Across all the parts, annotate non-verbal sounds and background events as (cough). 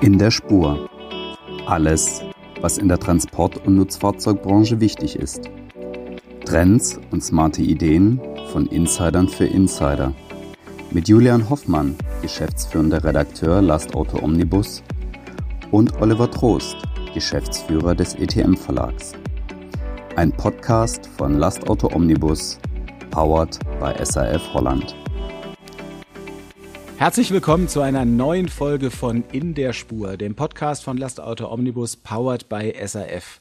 In der Spur. Alles, was in der Transport- und Nutzfahrzeugbranche wichtig ist. Trends und smarte Ideen von Insidern für Insider. Mit Julian Hoffmann, geschäftsführender Redakteur Last Auto Omnibus, und Oliver Trost, Geschäftsführer des ETM Verlags. Ein Podcast von Last Auto Omnibus, powered by SAF Holland. Herzlich willkommen zu einer neuen Folge von In der Spur, dem Podcast von Lastauto Omnibus, powered by SAF.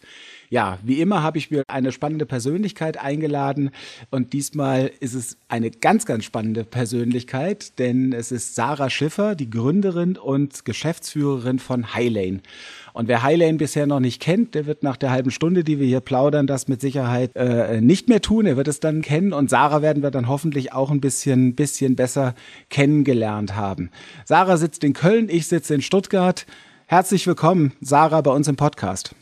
Ja, wie immer habe ich mir eine spannende Persönlichkeit eingeladen und diesmal ist es eine ganz, ganz spannende Persönlichkeit, denn es ist Sarah Schiffer, die Gründerin und Geschäftsführerin von Highlane. Und wer Highlane bisher noch nicht kennt, der wird nach der halben Stunde, die wir hier plaudern, das mit Sicherheit äh, nicht mehr tun. Er wird es dann kennen und Sarah werden wir dann hoffentlich auch ein bisschen, bisschen besser kennengelernt haben. Sarah sitzt in Köln, ich sitze in Stuttgart. Herzlich willkommen, Sarah, bei uns im Podcast.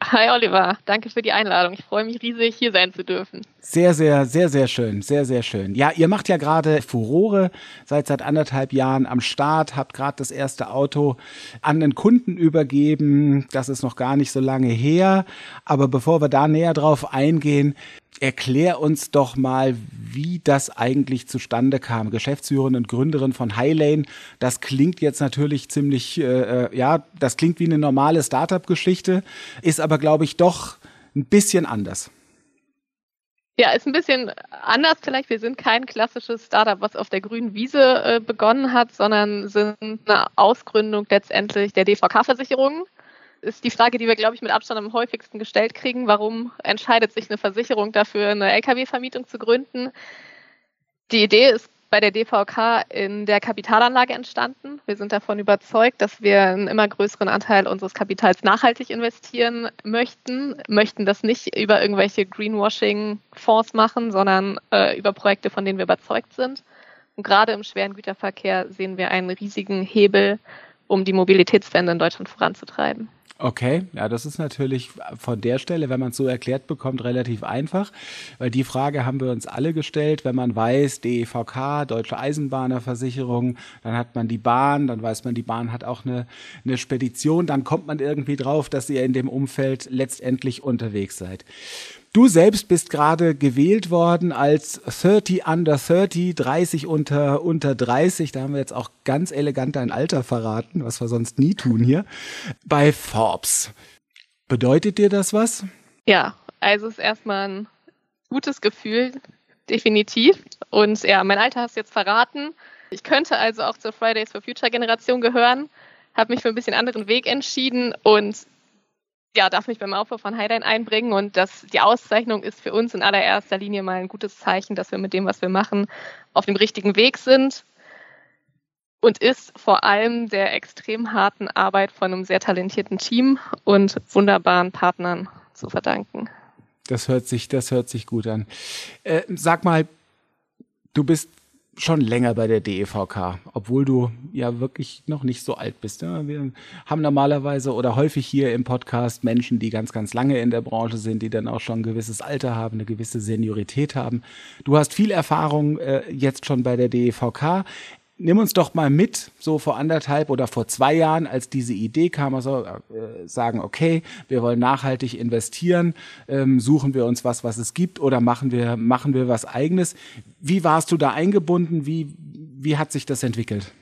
Hi Oliver, danke für die Einladung. Ich freue mich riesig, hier sein zu dürfen. Sehr, sehr, sehr, sehr schön, sehr, sehr schön. Ja, ihr macht ja gerade Furore, seid seit anderthalb Jahren am Start, habt gerade das erste Auto an den Kunden übergeben. Das ist noch gar nicht so lange her. Aber bevor wir da näher drauf eingehen, erklär uns doch mal, wie das eigentlich zustande kam. Geschäftsführerin und Gründerin von Highlane, das klingt jetzt natürlich ziemlich, äh, äh, ja, das klingt wie eine normale Startup-Geschichte, ist aber, glaube ich, doch ein bisschen anders. Ja, ist ein bisschen anders vielleicht. Wir sind kein klassisches Startup, was auf der grünen Wiese äh, begonnen hat, sondern sind eine Ausgründung letztendlich der DVK-Versicherung ist die Frage, die wir, glaube ich, mit Abstand am häufigsten gestellt kriegen. Warum entscheidet sich eine Versicherung dafür, eine Lkw-Vermietung zu gründen? Die Idee ist bei der DVK in der Kapitalanlage entstanden. Wir sind davon überzeugt, dass wir einen immer größeren Anteil unseres Kapitals nachhaltig investieren möchten, möchten das nicht über irgendwelche Greenwashing-Fonds machen, sondern äh, über Projekte, von denen wir überzeugt sind. Und gerade im schweren Güterverkehr sehen wir einen riesigen Hebel, um die Mobilitätswende in Deutschland voranzutreiben. Okay, ja, das ist natürlich von der Stelle, wenn man es so erklärt bekommt, relativ einfach, weil die Frage haben wir uns alle gestellt, wenn man weiß, DEVK, Deutsche Eisenbahnerversicherung, dann hat man die Bahn, dann weiß man, die Bahn hat auch eine, eine Spedition, dann kommt man irgendwie drauf, dass ihr in dem Umfeld letztendlich unterwegs seid. Du selbst bist gerade gewählt worden als 30 under 30, 30 unter, unter 30. Da haben wir jetzt auch ganz elegant dein Alter verraten, was wir sonst nie tun hier, bei Forbes. Bedeutet dir das was? Ja, also es ist erstmal ein gutes Gefühl, definitiv. Und ja, mein Alter hast du jetzt verraten. Ich könnte also auch zur Fridays for Future Generation gehören, habe mich für ein bisschen anderen Weg entschieden und ja, darf mich beim Aufbau von Highline einbringen und das, die Auszeichnung ist für uns in allererster Linie mal ein gutes Zeichen, dass wir mit dem, was wir machen, auf dem richtigen Weg sind und ist vor allem der extrem harten Arbeit von einem sehr talentierten Team und wunderbaren Partnern zu verdanken. Das hört sich, das hört sich gut an. Äh, sag mal, du bist schon länger bei der DEVK, obwohl du ja wirklich noch nicht so alt bist. Ja? Wir haben normalerweise oder häufig hier im Podcast Menschen, die ganz, ganz lange in der Branche sind, die dann auch schon ein gewisses Alter haben, eine gewisse Seniorität haben. Du hast viel Erfahrung äh, jetzt schon bei der DEVK nimm uns doch mal mit, so vor anderthalb oder vor zwei Jahren, als diese Idee kam, also äh, sagen, okay, wir wollen nachhaltig investieren, ähm, suchen wir uns was, was es gibt, oder machen wir, machen wir was eigenes. Wie warst du da eingebunden? Wie, wie hat sich das entwickelt?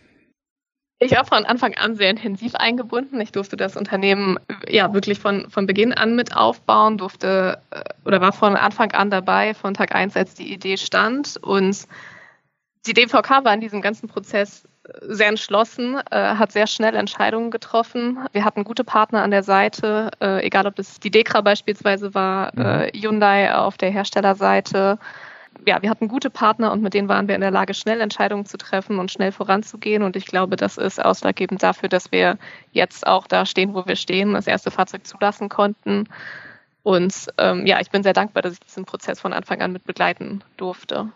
Ich war von Anfang an sehr intensiv eingebunden. Ich durfte das Unternehmen ja wirklich von, von Beginn an mit aufbauen, durfte äh, oder war von Anfang an dabei, von Tag eins, als die Idee stand und die DVK war in diesem ganzen Prozess äh, sehr entschlossen, äh, hat sehr schnell Entscheidungen getroffen. Wir hatten gute Partner an der Seite, äh, egal ob das die Dekra beispielsweise war, mhm. äh, Hyundai auf der Herstellerseite. Ja, wir hatten gute Partner und mit denen waren wir in der Lage, schnell Entscheidungen zu treffen und schnell voranzugehen. Und ich glaube, das ist ausschlaggebend dafür, dass wir jetzt auch da stehen, wo wir stehen, das erste Fahrzeug zulassen konnten. Und ähm, ja, ich bin sehr dankbar, dass ich diesen Prozess von Anfang an mit begleiten durfte.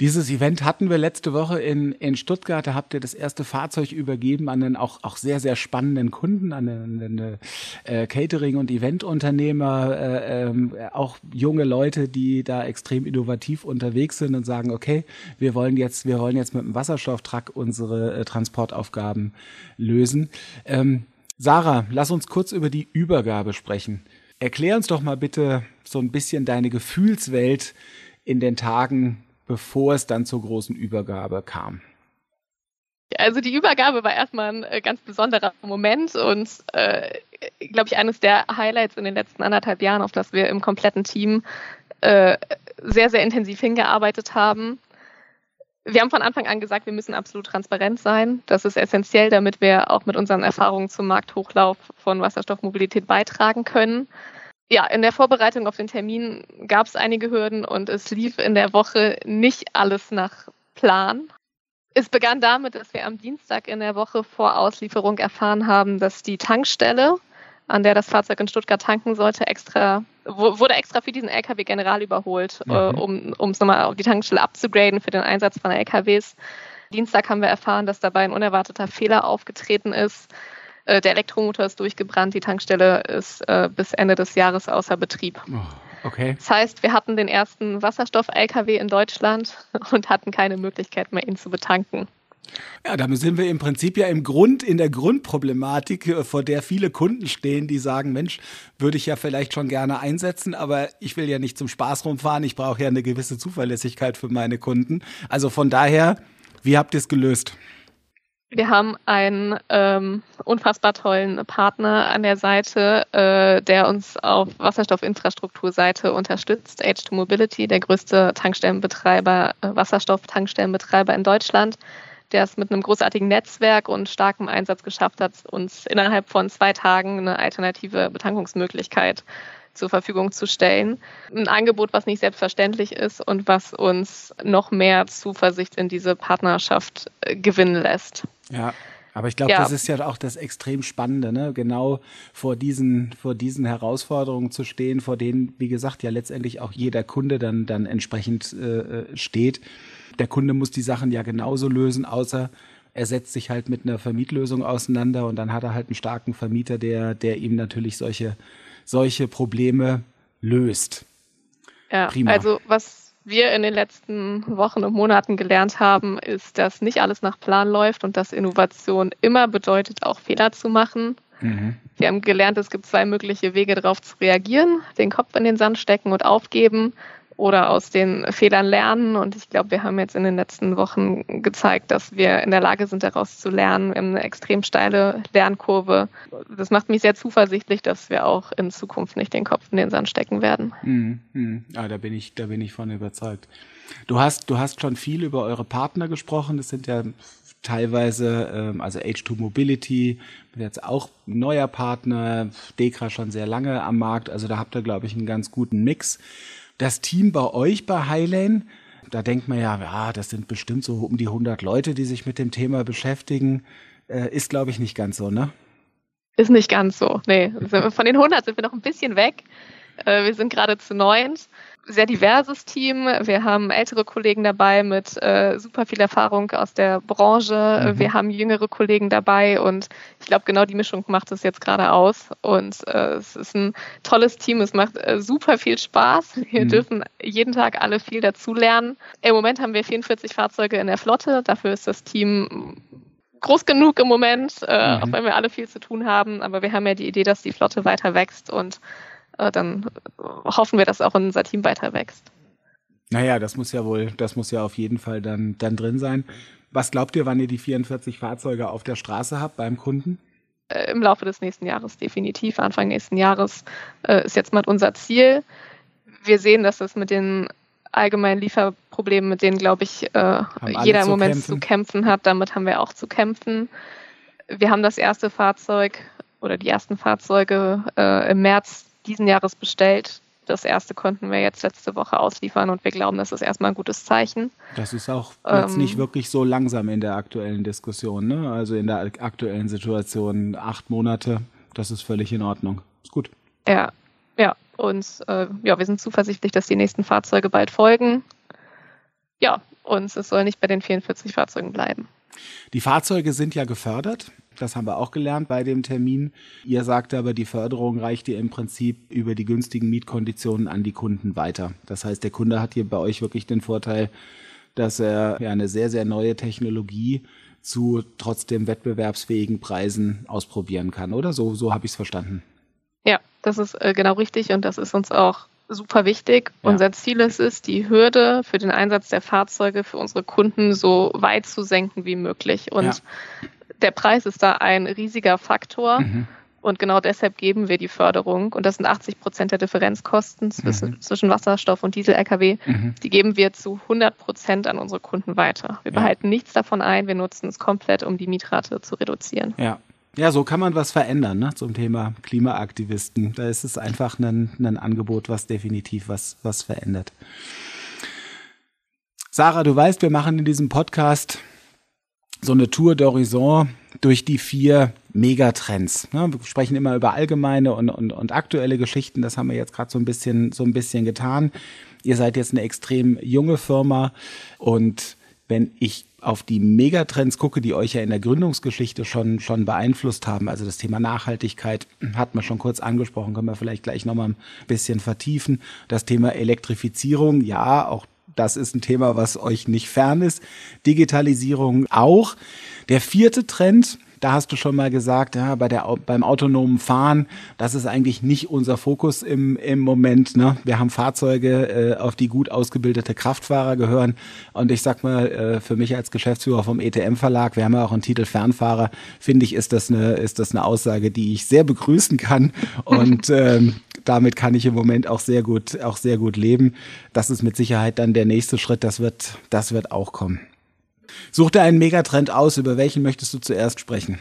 Dieses Event hatten wir letzte Woche in, in Stuttgart. Da habt ihr das erste Fahrzeug übergeben an einen auch, auch sehr, sehr spannenden Kunden, an einen, äh, Catering- und Eventunternehmer, äh, äh, auch junge Leute, die da extrem innovativ unterwegs sind und sagen, okay, wir wollen jetzt, wir wollen jetzt mit dem Wasserstofftruck unsere äh, Transportaufgaben lösen. Ähm, Sarah, lass uns kurz über die Übergabe sprechen. Erklär uns doch mal bitte so ein bisschen deine Gefühlswelt in den Tagen bevor es dann zur großen Übergabe kam? Also die Übergabe war erstmal ein äh, ganz besonderer Moment und, äh, glaube ich, eines der Highlights in den letzten anderthalb Jahren, auf das wir im kompletten Team äh, sehr, sehr intensiv hingearbeitet haben. Wir haben von Anfang an gesagt, wir müssen absolut transparent sein. Das ist essentiell, damit wir auch mit unseren Erfahrungen zum Markthochlauf von Wasserstoffmobilität beitragen können ja, in der Vorbereitung auf den Termin gab es einige Hürden und es lief in der Woche nicht alles nach Plan. Es begann damit, dass wir am Dienstag in der Woche vor Auslieferung erfahren haben, dass die Tankstelle, an der das Fahrzeug in Stuttgart tanken sollte, extra wurde extra für diesen LKW general überholt, äh, mhm. um es nochmal auf die Tankstelle abzugraden für den Einsatz von LKWs. Dienstag haben wir erfahren, dass dabei ein unerwarteter Fehler aufgetreten ist äh, der Elektromotor ist durchgebrannt, die Tankstelle ist äh, bis Ende des Jahres außer Betrieb. Oh, okay. Das heißt, wir hatten den ersten Wasserstoff-LKW in Deutschland (laughs) und hatten keine Möglichkeit mehr, ihn zu betanken. Ja, damit sind wir im Prinzip ja im Grund, in der Grundproblematik, äh, vor der viele Kunden stehen, die sagen, Mensch, würde ich ja vielleicht schon gerne einsetzen, aber ich will ja nicht zum Spaß rumfahren, ich brauche ja eine gewisse Zuverlässigkeit für meine Kunden. Also von daher, wie habt ihr es gelöst? Wir haben einen ähm, unfassbar tollen Partner an der Seite, äh, der uns auf Wasserstoffinfrastrukturseite unterstützt. H2 Mobility, der größte Tankstellenbetreiber, äh, Wasserstofftankstellenbetreiber in Deutschland, der es mit einem großartigen Netzwerk und starkem Einsatz geschafft hat, uns innerhalb von zwei Tagen eine alternative Betankungsmöglichkeit zur Verfügung zu stellen. Ein Angebot, was nicht selbstverständlich ist und was uns noch mehr Zuversicht in diese Partnerschaft äh, gewinnen lässt. Ja. Aber ich glaube, ja. das ist ja auch das extrem Spannende, ne? genau vor diesen, vor diesen Herausforderungen zu stehen, vor denen, wie gesagt, ja letztendlich auch jeder Kunde dann, dann entsprechend äh, äh steht. Der Kunde muss die Sachen ja genauso lösen, außer er setzt sich halt mit einer Vermietlösung auseinander und dann hat er halt einen starken Vermieter, der, der ihm natürlich solche solche Probleme löst. Ja, Prima. also was wir in den letzten Wochen und Monaten gelernt haben, ist, dass nicht alles nach Plan läuft und dass Innovation immer bedeutet, auch Fehler zu machen. Mhm. Wir haben gelernt, es gibt zwei mögliche Wege darauf zu reagieren, den Kopf in den Sand stecken und aufgeben oder aus den Fehlern lernen. Und ich glaube, wir haben jetzt in den letzten Wochen gezeigt, dass wir in der Lage sind, daraus zu lernen. Wir haben eine extrem steile Lernkurve. Das macht mich sehr zuversichtlich, dass wir auch in Zukunft nicht den Kopf in den Sand stecken werden. Mhm. Mhm. Ja, da bin ich, da bin ich von überzeugt. Du hast, du hast schon viel über eure Partner gesprochen. Das sind ja teilweise, ähm, also H2 Mobility, jetzt auch neuer Partner, Dekra schon sehr lange am Markt. Also da habt ihr, glaube ich, einen ganz guten Mix das Team bei euch bei Highlane, da denkt man ja, ja, das sind bestimmt so um die 100 Leute, die sich mit dem Thema beschäftigen. Äh, ist, glaube ich, nicht ganz so, ne? Ist nicht ganz so. Nee, von den 100 sind wir noch ein bisschen weg. Äh, wir sind gerade zu neunt sehr diverses Team. Wir haben ältere Kollegen dabei mit äh, super viel Erfahrung aus der Branche. Mhm. Wir haben jüngere Kollegen dabei und ich glaube, genau die Mischung macht es jetzt gerade aus. Und äh, es ist ein tolles Team. Es macht äh, super viel Spaß. Wir mhm. dürfen jeden Tag alle viel dazulernen. Im Moment haben wir 44 Fahrzeuge in der Flotte. Dafür ist das Team groß genug im Moment, äh, mhm. auch wenn wir alle viel zu tun haben. Aber wir haben ja die Idee, dass die Flotte weiter wächst und dann hoffen wir, dass auch unser Team weiter wächst. Naja, das muss ja wohl, das muss ja auf jeden Fall dann, dann drin sein. Was glaubt ihr, wann ihr die 44 Fahrzeuge auf der Straße habt beim Kunden? Äh, Im Laufe des nächsten Jahres definitiv. Anfang nächsten Jahres äh, ist jetzt mal unser Ziel. Wir sehen, dass es mit den allgemeinen Lieferproblemen, mit denen, glaube ich, äh, jeder im Moment kämpfen. zu kämpfen hat, damit haben wir auch zu kämpfen. Wir haben das erste Fahrzeug oder die ersten Fahrzeuge äh, im März diesen Jahres bestellt. Das erste konnten wir jetzt letzte Woche ausliefern und wir glauben, das ist erstmal ein gutes Zeichen. Das ist auch jetzt ähm, nicht wirklich so langsam in der aktuellen Diskussion, ne? Also in der aktuellen Situation acht Monate, das ist völlig in Ordnung. Ist gut. Ja, ja. Und äh, ja, wir sind zuversichtlich, dass die nächsten Fahrzeuge bald folgen. ja, und es soll nicht bei den 44 Fahrzeugen bleiben. Die Fahrzeuge sind ja gefördert. Das haben wir auch gelernt bei dem Termin. Ihr sagte aber, die Förderung reicht ihr im Prinzip über die günstigen Mietkonditionen an die Kunden weiter. Das heißt, der Kunde hat hier bei euch wirklich den Vorteil, dass er ja eine sehr, sehr neue Technologie zu trotzdem wettbewerbsfähigen Preisen ausprobieren kann, oder? So, so habe ich es verstanden. Ja, das ist äh, genau richtig und das ist uns auch super wichtig. Ja. Unser Ziel ist es, die Hürde für den Einsatz der Fahrzeuge für unsere Kunden so weit zu senken wie möglich. Und ja. Der Preis ist da ein riesiger Faktor. Mhm. Und genau deshalb geben wir die Förderung. Und das sind 80 Prozent der Differenzkosten zwischen, mhm. zwischen Wasserstoff und Diesel-Lkw. Mhm. Die geben wir zu 100 Prozent an unsere Kunden weiter. Wir ja. behalten nichts davon ein. Wir nutzen es komplett, um die Mietrate zu reduzieren. Ja. Ja, so kann man was verändern ne, zum Thema Klimaaktivisten. Da ist es einfach ein, ein Angebot, was definitiv was, was verändert. Sarah, du weißt, wir machen in diesem Podcast so eine Tour d'horizon durch die vier Megatrends. Ne? Wir sprechen immer über allgemeine und, und, und aktuelle Geschichten. Das haben wir jetzt gerade so ein bisschen so ein bisschen getan. Ihr seid jetzt eine extrem junge Firma und wenn ich auf die Megatrends gucke, die euch ja in der Gründungsgeschichte schon, schon beeinflusst haben, also das Thema Nachhaltigkeit hat man schon kurz angesprochen, können wir vielleicht gleich nochmal ein bisschen vertiefen. Das Thema Elektrifizierung, ja, auch das ist ein Thema, was euch nicht fern ist. Digitalisierung auch. Der vierte Trend, da hast du schon mal gesagt, ja, bei der, beim autonomen Fahren, das ist eigentlich nicht unser Fokus im, im Moment. Ne? Wir haben Fahrzeuge, äh, auf die gut ausgebildete Kraftfahrer gehören. Und ich sag mal, äh, für mich als Geschäftsführer vom ETM-Verlag, wir haben ja auch einen Titel Fernfahrer, finde ich, ist das, eine, ist das eine Aussage, die ich sehr begrüßen kann. Und ähm, damit kann ich im Moment auch sehr gut, auch sehr gut leben. Das ist mit Sicherheit dann der nächste Schritt. Das wird, das wird auch kommen. Such dir einen Megatrend aus, über welchen möchtest du zuerst sprechen?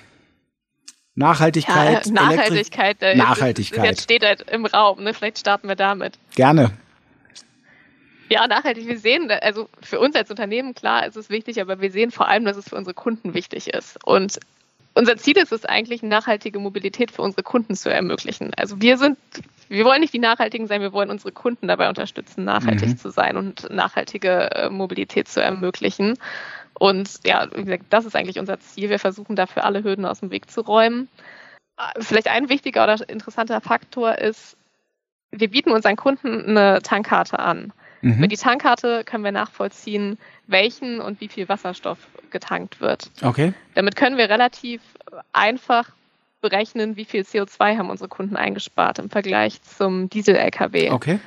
Nachhaltigkeit. Ja, Nachhaltigkeit. Äh, Nachhaltigkeit. Jetzt steht halt im Raum, ne? Vielleicht starten wir damit. Gerne. Ja, nachhaltig. Wir sehen, also für uns als Unternehmen, klar, ist es wichtig, aber wir sehen vor allem, dass es für unsere Kunden wichtig ist. Und unser Ziel ist es eigentlich, nachhaltige Mobilität für unsere Kunden zu ermöglichen. Also wir sind, wir wollen nicht die Nachhaltigen sein, wir wollen unsere Kunden dabei unterstützen, nachhaltig mhm. zu sein und nachhaltige äh, Mobilität zu ermöglichen. Und ja, wie gesagt, das ist eigentlich unser Ziel. Wir versuchen dafür alle Hürden aus dem Weg zu räumen. Vielleicht ein wichtiger oder interessanter Faktor ist, wir bieten unseren Kunden eine Tankkarte an. Mhm. Mit die Tankkarte können wir nachvollziehen, welchen und wie viel Wasserstoff getankt wird. Okay. Damit können wir relativ einfach berechnen, wie viel CO2 haben unsere Kunden eingespart im Vergleich zum Diesel-LKW. Okay.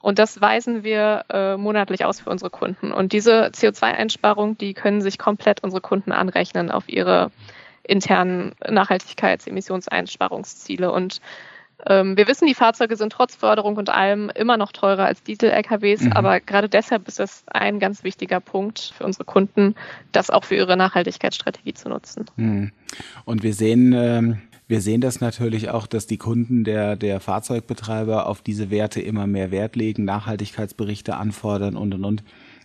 Und das weisen wir äh, monatlich aus für unsere Kunden. Und diese CO2-Einsparung, die können sich komplett unsere Kunden anrechnen auf ihre internen Nachhaltigkeits-Emissionseinsparungsziele. Und wir wissen, die Fahrzeuge sind trotz Förderung und allem immer noch teurer als Diesel-LKWs, mhm. aber gerade deshalb ist das ein ganz wichtiger Punkt für unsere Kunden, das auch für ihre Nachhaltigkeitsstrategie zu nutzen. Mhm. Und wir sehen, ähm, wir sehen das natürlich auch, dass die Kunden der, der Fahrzeugbetreiber auf diese Werte immer mehr Wert legen, Nachhaltigkeitsberichte anfordern und und und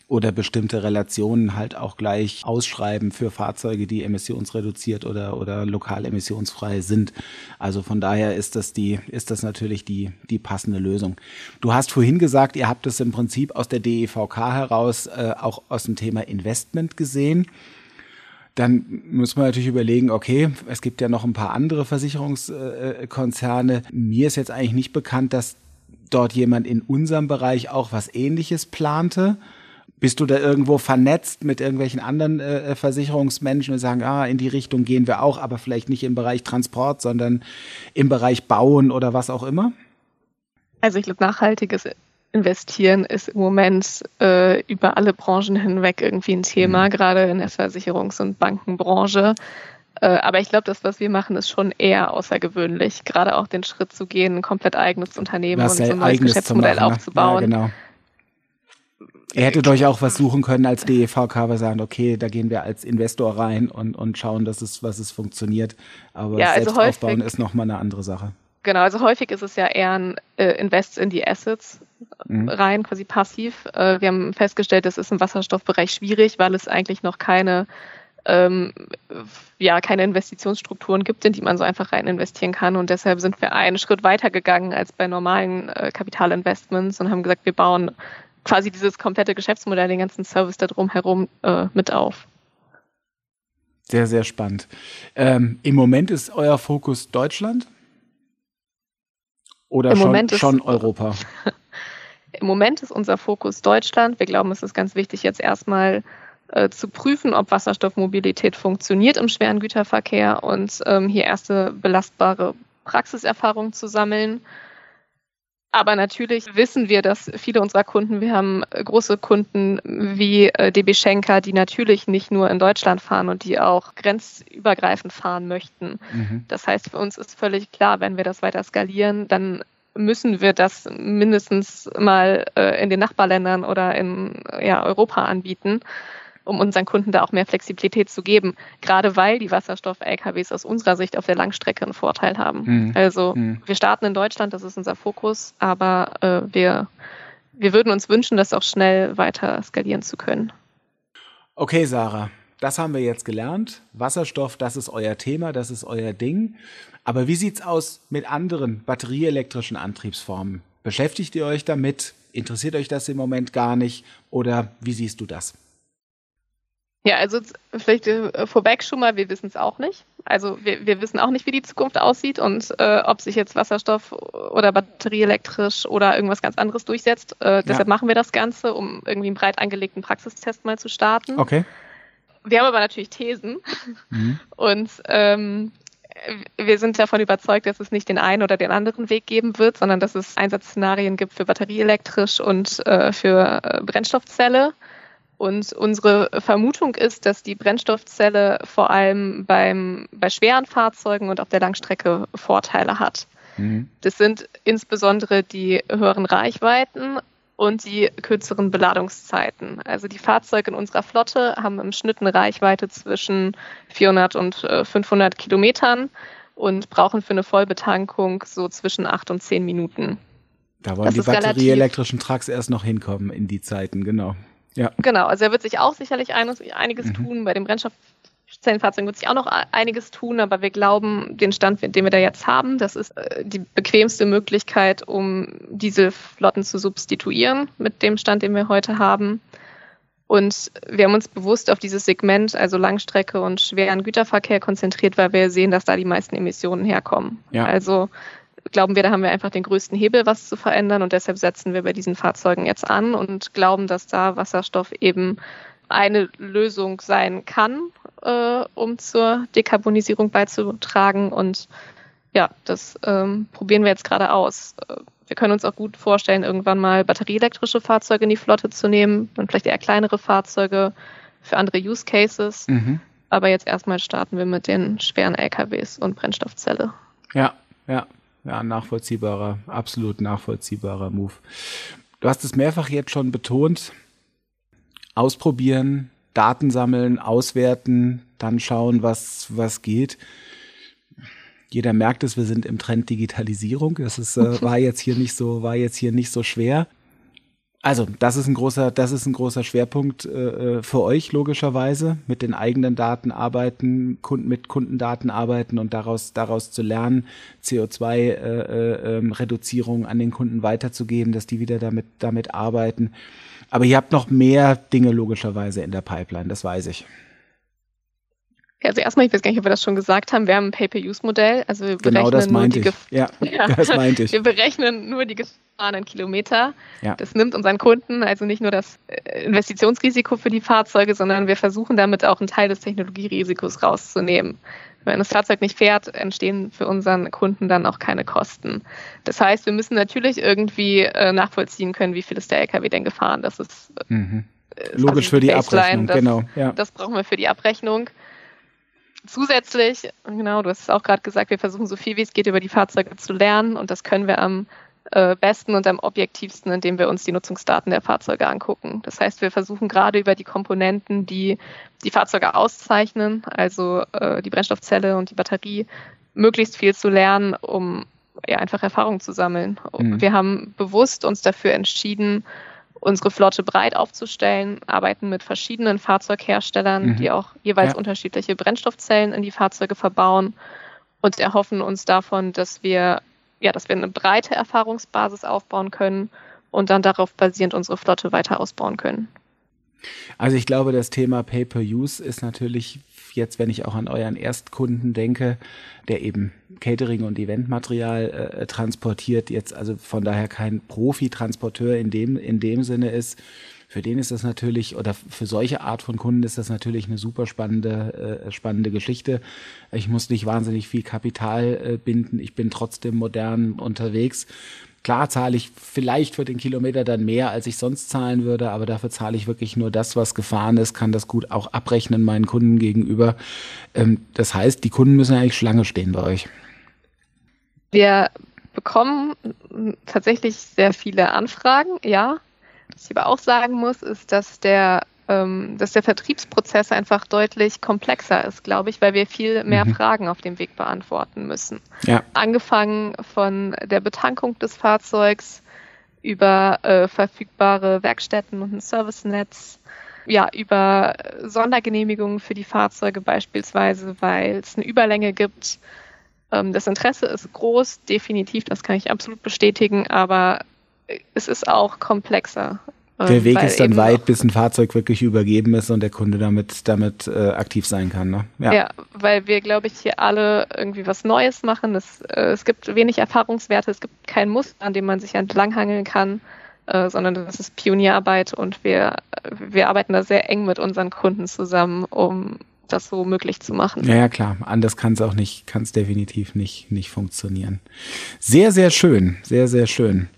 oder bestimmte Relationen halt auch gleich ausschreiben für Fahrzeuge, die emissionsreduziert oder, oder lokal emissionsfrei sind. Also von daher ist das die, ist das natürlich die, die passende Lösung. Du hast vorhin gesagt, ihr habt es im Prinzip aus der DEVK heraus äh, auch aus dem Thema Investment gesehen dann muss man natürlich überlegen, okay, es gibt ja noch ein paar andere Versicherungskonzerne. Mir ist jetzt eigentlich nicht bekannt, dass dort jemand in unserem Bereich auch was Ähnliches plante. Bist du da irgendwo vernetzt mit irgendwelchen anderen äh, Versicherungsmenschen und sagen, ah, in die Richtung gehen wir auch, aber vielleicht nicht im Bereich Transport, sondern im Bereich Bauen oder was auch immer? Also ich glaube, nachhaltiges investieren ist im Moment äh, über alle Branchen hinweg irgendwie ein Thema, mhm. gerade in der Versicherungs- und Bankenbranche. Äh, aber ich glaube, das, was wir machen, ist schon eher außergewöhnlich, gerade auch den Schritt zu gehen, ein komplett eigenes Unternehmen und so ein neues Geschäftsmodell machen, ne? aufzubauen. Ja, genau. Ihr hättet euch auch was suchen können als DEVK, wir sagen, okay, da gehen wir als Investor rein und, und schauen, dass es, was es funktioniert. Aber ja, also selbst aufbauen ist nochmal eine andere Sache. Genau, also häufig ist es ja eher ein äh, Invest in die Assets mhm. rein, quasi passiv. Äh, wir haben festgestellt, das ist im Wasserstoffbereich schwierig, weil es eigentlich noch keine ähm, ja, keine Investitionsstrukturen gibt, in die man so einfach rein investieren kann. Und deshalb sind wir einen Schritt weiter gegangen als bei normalen äh, Kapitalinvestments und haben gesagt, wir bauen quasi dieses komplette Geschäftsmodell, den ganzen Service da drumherum äh, mit auf. Sehr, sehr spannend. Ähm, Im Moment ist euer Fokus Deutschland? Oder Im schon, Moment ist, schon Europa? (laughs) Im Moment ist unser Fokus Deutschland. Wir glauben, es ist ganz wichtig, jetzt erstmal äh, zu prüfen, ob Wasserstoffmobilität funktioniert im schweren Güterverkehr und ähm, hier erste belastbare Praxiserfahrungen zu sammeln. Aber natürlich wissen wir, dass viele unserer Kunden, wir haben große Kunden wie äh, DB Schenker, die natürlich nicht nur in Deutschland fahren und die auch grenzübergreifend fahren möchten. Mhm. Das heißt, für uns ist völlig klar, wenn wir das weiter skalieren, dann müssen wir das mindestens mal äh, in den Nachbarländern oder in ja, Europa anbieten um unseren Kunden da auch mehr Flexibilität zu geben, gerade weil die Wasserstoff-LKWs aus unserer Sicht auf der Langstrecke einen Vorteil haben. Mhm. Also mhm. wir starten in Deutschland, das ist unser Fokus, aber äh, wir, wir würden uns wünschen, das auch schnell weiter skalieren zu können. Okay, Sarah. Das haben wir jetzt gelernt. Wasserstoff, das ist euer Thema, das ist euer Ding. Aber wie sieht es aus mit anderen batterieelektrischen Antriebsformen? Beschäftigt ihr euch damit? Interessiert euch das im Moment gar nicht? Oder wie siehst du das? Ja, also vielleicht äh, vorweg schon mal, wir wissen es auch nicht. Also wir, wir wissen auch nicht, wie die Zukunft aussieht und äh, ob sich jetzt Wasserstoff oder batterieelektrisch oder irgendwas ganz anderes durchsetzt. Äh, deshalb ja. machen wir das Ganze, um irgendwie einen breit angelegten Praxistest mal zu starten. Okay. Wir haben aber natürlich Thesen mhm. (laughs) und ähm, wir sind davon überzeugt, dass es nicht den einen oder den anderen Weg geben wird, sondern dass es Einsatzszenarien gibt für batterieelektrisch und äh, für äh, Brennstoffzelle. Und unsere Vermutung ist, dass die Brennstoffzelle vor allem beim, bei schweren Fahrzeugen und auf der Langstrecke Vorteile hat. Mhm. Das sind insbesondere die höheren Reichweiten und die kürzeren Beladungszeiten. Also die Fahrzeuge in unserer Flotte haben im Schnitt eine Reichweite zwischen 400 und 500 äh, Kilometern und brauchen für eine Vollbetankung so zwischen 8 und 10 Minuten. Da wollen das die batterieelektrischen Trucks erst noch hinkommen in die Zeiten, genau. Ja. Genau, also er wird sich auch sicherlich einiges mhm. tun. Bei den Brennstoffzellenfahrzeugen wird sich auch noch einiges tun, aber wir glauben, den Stand, den wir da jetzt haben, das ist äh, die bequemste Möglichkeit, um diese Flotten zu substituieren mit dem Stand, den wir heute haben. Und wir haben uns bewusst auf dieses Segment, also Langstrecke und schweren Güterverkehr konzentriert, weil wir sehen, dass da die meisten Emissionen herkommen. Ja. Also glauben wir, da haben wir einfach den größten Hebel, was zu verändern und deshalb setzen wir bei diesen Fahrzeugen jetzt an und glauben, dass da Wasserstoff eben eine Lösung sein kann, äh, um zur Dekarbonisierung beizutragen und ja, das ähm, probieren wir jetzt gerade aus. Wir können uns auch gut vorstellen, irgendwann mal batterieelektrische Fahrzeuge in die Flotte zu nehmen und vielleicht eher kleinere Fahrzeuge für andere Use Cases. Mhm. Aber jetzt erstmal starten wir mit den schweren LKWs und Brennstoffzelle. Ja, ja, ja, nachvollziehbarer, absolut nachvollziehbarer Move. Du hast es mehrfach jetzt schon betont. Ausprobieren, Daten sammeln, auswerten, dann schauen, was, was geht. Jeder merkt es, wir sind im Trend Digitalisierung. Das ist, äh, (laughs) war jetzt hier nicht so, war jetzt hier nicht so schwer. Also, das ist ein großer, das ist ein großer Schwerpunkt äh, äh, für euch logischerweise, mit den eigenen Daten arbeiten, Kunden, mit Kundendaten arbeiten und daraus daraus zu lernen, CO2-Reduzierung äh, äh, an den Kunden weiterzugeben, dass die wieder damit damit arbeiten. Aber ihr habt noch mehr Dinge logischerweise in der Pipeline, das weiß ich. Also erstmal, ich weiß gar nicht, ob wir das schon gesagt haben, wir haben ein Pay-per-Use-Modell. Also wir genau das meinte ich. Ja, (laughs) ja, (laughs) das meinte ich. Wir berechnen nur die gefahrenen Kilometer. Ja. Das nimmt unseren Kunden also nicht nur das äh, Investitionsrisiko für die Fahrzeuge, sondern wir versuchen damit auch einen Teil des Technologierisikos rauszunehmen. Wenn das Fahrzeug nicht fährt, entstehen für unseren Kunden dann auch keine Kosten. Das heißt, wir müssen natürlich irgendwie äh, nachvollziehen können, wie viel ist der LKW denn gefahren. Das ist, äh, mhm. logisch für die Baseline. Abrechnung. Das, genau. Ja. Das brauchen wir für die Abrechnung. Zusätzlich, genau, du hast es auch gerade gesagt, wir versuchen so viel wie es geht über die Fahrzeuge zu lernen und das können wir am äh, besten und am objektivsten, indem wir uns die Nutzungsdaten der Fahrzeuge angucken. Das heißt, wir versuchen gerade über die Komponenten, die die Fahrzeuge auszeichnen, also äh, die Brennstoffzelle und die Batterie, möglichst viel zu lernen, um ja, einfach Erfahrung zu sammeln. Mhm. Wir haben bewusst uns dafür entschieden, unsere Flotte breit aufzustellen, arbeiten mit verschiedenen Fahrzeugherstellern, mhm. die auch jeweils ja. unterschiedliche Brennstoffzellen in die Fahrzeuge verbauen und erhoffen uns davon, dass wir ja, dass wir eine breite Erfahrungsbasis aufbauen können und dann darauf basierend unsere Flotte weiter ausbauen können. Also ich glaube, das Thema Pay-per-Use ist natürlich jetzt, wenn ich auch an euren Erstkunden denke, der eben Catering und Eventmaterial äh, transportiert, jetzt also von daher kein Profi-Transporteur in dem, in dem Sinne ist, für den ist das natürlich, oder für solche Art von Kunden ist das natürlich eine super spannende, äh, spannende Geschichte. Ich muss nicht wahnsinnig viel Kapital äh, binden. Ich bin trotzdem modern unterwegs. Klar zahle ich vielleicht für den Kilometer dann mehr, als ich sonst zahlen würde, aber dafür zahle ich wirklich nur das, was gefahren ist, kann das gut auch abrechnen meinen Kunden gegenüber. Ähm, das heißt, die Kunden müssen eigentlich Schlange stehen bei euch. Wir bekommen tatsächlich sehr viele Anfragen, ja. Was ich aber auch sagen muss, ist, dass der dass der Vertriebsprozess einfach deutlich komplexer ist, glaube ich, weil wir viel mehr mhm. Fragen auf dem Weg beantworten müssen. Ja. Angefangen von der Betankung des Fahrzeugs über äh, verfügbare Werkstätten und ein Servicenetz, ja, über Sondergenehmigungen für die Fahrzeuge beispielsweise, weil es eine Überlänge gibt. Ähm, das Interesse ist groß, definitiv, das kann ich absolut bestätigen, aber es ist auch komplexer. Der Weg ist dann weit, bis ein Fahrzeug wirklich übergeben ist und der Kunde damit, damit äh, aktiv sein kann. Ne? Ja. ja, weil wir, glaube ich, hier alle irgendwie was Neues machen. Es, äh, es gibt wenig Erfahrungswerte, es gibt kein Muster, an dem man sich entlanghangeln kann, äh, sondern das ist Pionierarbeit und wir, wir arbeiten da sehr eng mit unseren Kunden zusammen, um das so möglich zu machen. Ja, ja klar. Anders kann es auch nicht, kann es definitiv nicht, nicht funktionieren. Sehr, sehr schön. Sehr, sehr schön.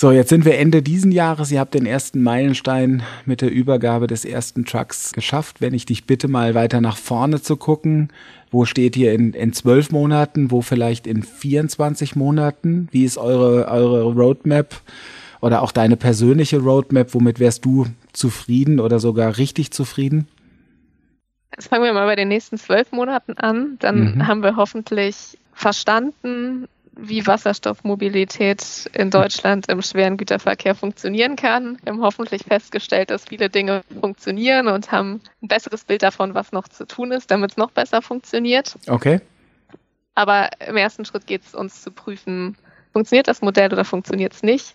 So, jetzt sind wir Ende diesen Jahres. Ihr habt den ersten Meilenstein mit der Übergabe des ersten Trucks geschafft. Wenn ich dich bitte mal weiter nach vorne zu gucken, wo steht ihr in, in zwölf Monaten, wo vielleicht in 24 Monaten? Wie ist eure, eure Roadmap oder auch deine persönliche Roadmap? Womit wärst du zufrieden oder sogar richtig zufrieden? Jetzt fangen wir mal bei den nächsten zwölf Monaten an. Dann mhm. haben wir hoffentlich verstanden, wie Wasserstoffmobilität in Deutschland im schweren Güterverkehr funktionieren kann. Wir haben hoffentlich festgestellt, dass viele Dinge funktionieren und haben ein besseres Bild davon, was noch zu tun ist, damit es noch besser funktioniert. Okay. Aber im ersten Schritt geht es uns zu prüfen, funktioniert das Modell oder funktioniert es nicht.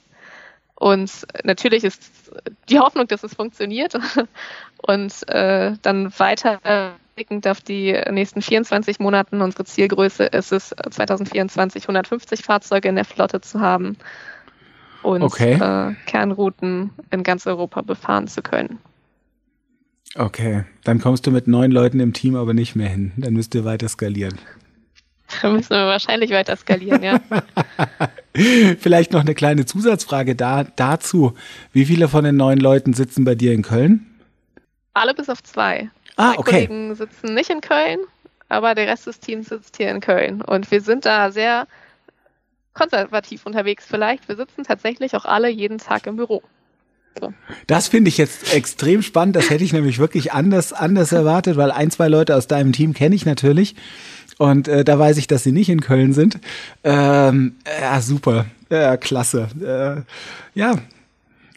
Und natürlich ist die Hoffnung, dass es funktioniert (laughs) und äh, dann weiter blickend auf die nächsten 24 Monaten, unsere Zielgröße ist es, 2024 150 Fahrzeuge in der Flotte zu haben und okay. äh, Kernrouten in ganz Europa befahren zu können. Okay, dann kommst du mit neun Leuten im Team aber nicht mehr hin. Dann müsst ihr weiter skalieren. (laughs) Dann müssen wir wahrscheinlich weiter skalieren, ja. (laughs) Vielleicht noch eine kleine Zusatzfrage da, dazu. Wie viele von den neun Leuten sitzen bei dir in Köln? Alle bis auf zwei. Ah, okay. Kollegen sitzen nicht in Köln, aber der Rest des Teams sitzt hier in Köln. Und wir sind da sehr konservativ unterwegs vielleicht. Wir sitzen tatsächlich auch alle jeden Tag im Büro. So. Das finde ich jetzt extrem spannend. Das hätte ich nämlich wirklich anders, anders erwartet, weil ein, zwei Leute aus deinem Team kenne ich natürlich. Und äh, da weiß ich, dass sie nicht in Köln sind. Ähm, ja, super. Ja, klasse. Äh, ja,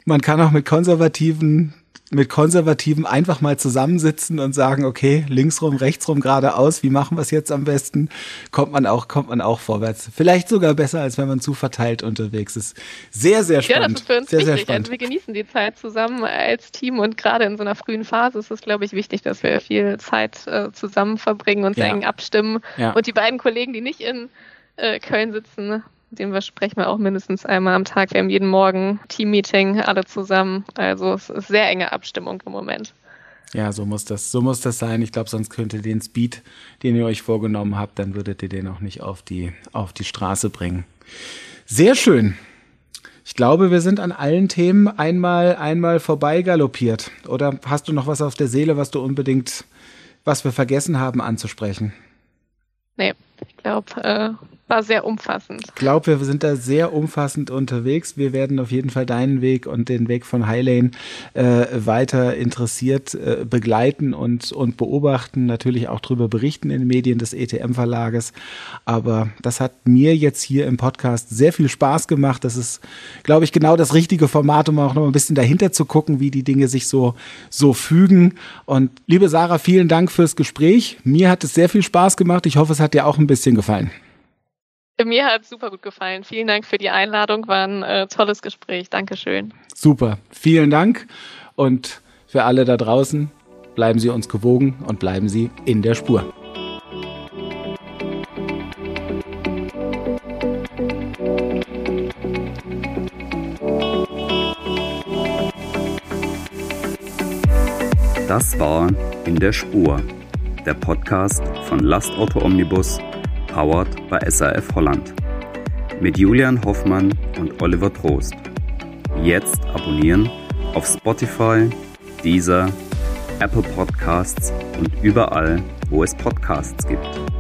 man kann auch mit konservativen mit Konservativen einfach mal zusammensitzen und sagen, okay, linksrum, rechtsrum, geradeaus, wie machen wir es jetzt am besten? Kommt man auch, kommt man auch vorwärts. Vielleicht sogar besser, als wenn man zu verteilt unterwegs ist. Sehr, sehr spannend. Ja, das ist für uns sehr, wichtig. Sehr spannend. Also wir genießen die Zeit zusammen als Team und gerade in so einer frühen Phase ist es, glaube ich, wichtig, dass wir viel Zeit äh, zusammen verbringen und ja. eng abstimmen. Ja. Und die beiden Kollegen, die nicht in äh, Köln sitzen, mit dem wir sprechen wir auch mindestens einmal am Tag. Wir haben jeden Morgen Team-Meeting, alle zusammen. Also es ist sehr enge Abstimmung im Moment. Ja, so muss das, so muss das sein. Ich glaube, sonst könnt ihr den Speed, den ihr euch vorgenommen habt, dann würdet ihr den auch nicht auf die, auf die Straße bringen. Sehr schön. Ich glaube, wir sind an allen Themen einmal, einmal vorbei galoppiert. Oder hast du noch was auf der Seele, was du unbedingt, was wir vergessen haben anzusprechen? Nee, ich glaube, äh, war sehr umfassend. Ich glaube, wir sind da sehr umfassend unterwegs. Wir werden auf jeden Fall deinen Weg und den Weg von Highlane äh, weiter interessiert äh, begleiten und, und beobachten, natürlich auch darüber berichten in den Medien des ETM-Verlages. Aber das hat mir jetzt hier im Podcast sehr viel Spaß gemacht. Das ist, glaube ich, genau das richtige Format, um auch noch ein bisschen dahinter zu gucken, wie die Dinge sich so, so fügen. Und liebe Sarah, vielen Dank fürs Gespräch. Mir hat es sehr viel Spaß gemacht. Ich hoffe, es hat dir auch ein bisschen gefallen. Mir hat es super gut gefallen. Vielen Dank für die Einladung. War ein äh, tolles Gespräch. Dankeschön. Super. Vielen Dank. Und für alle da draußen, bleiben Sie uns gewogen und bleiben Sie in der Spur. Das war In der Spur, der Podcast von Lastauto Omnibus, powered by SAF Holland. Mit Julian Hoffmann und Oliver Trost. Jetzt abonnieren auf Spotify, Deezer, Apple Podcasts und überall, wo es Podcasts gibt.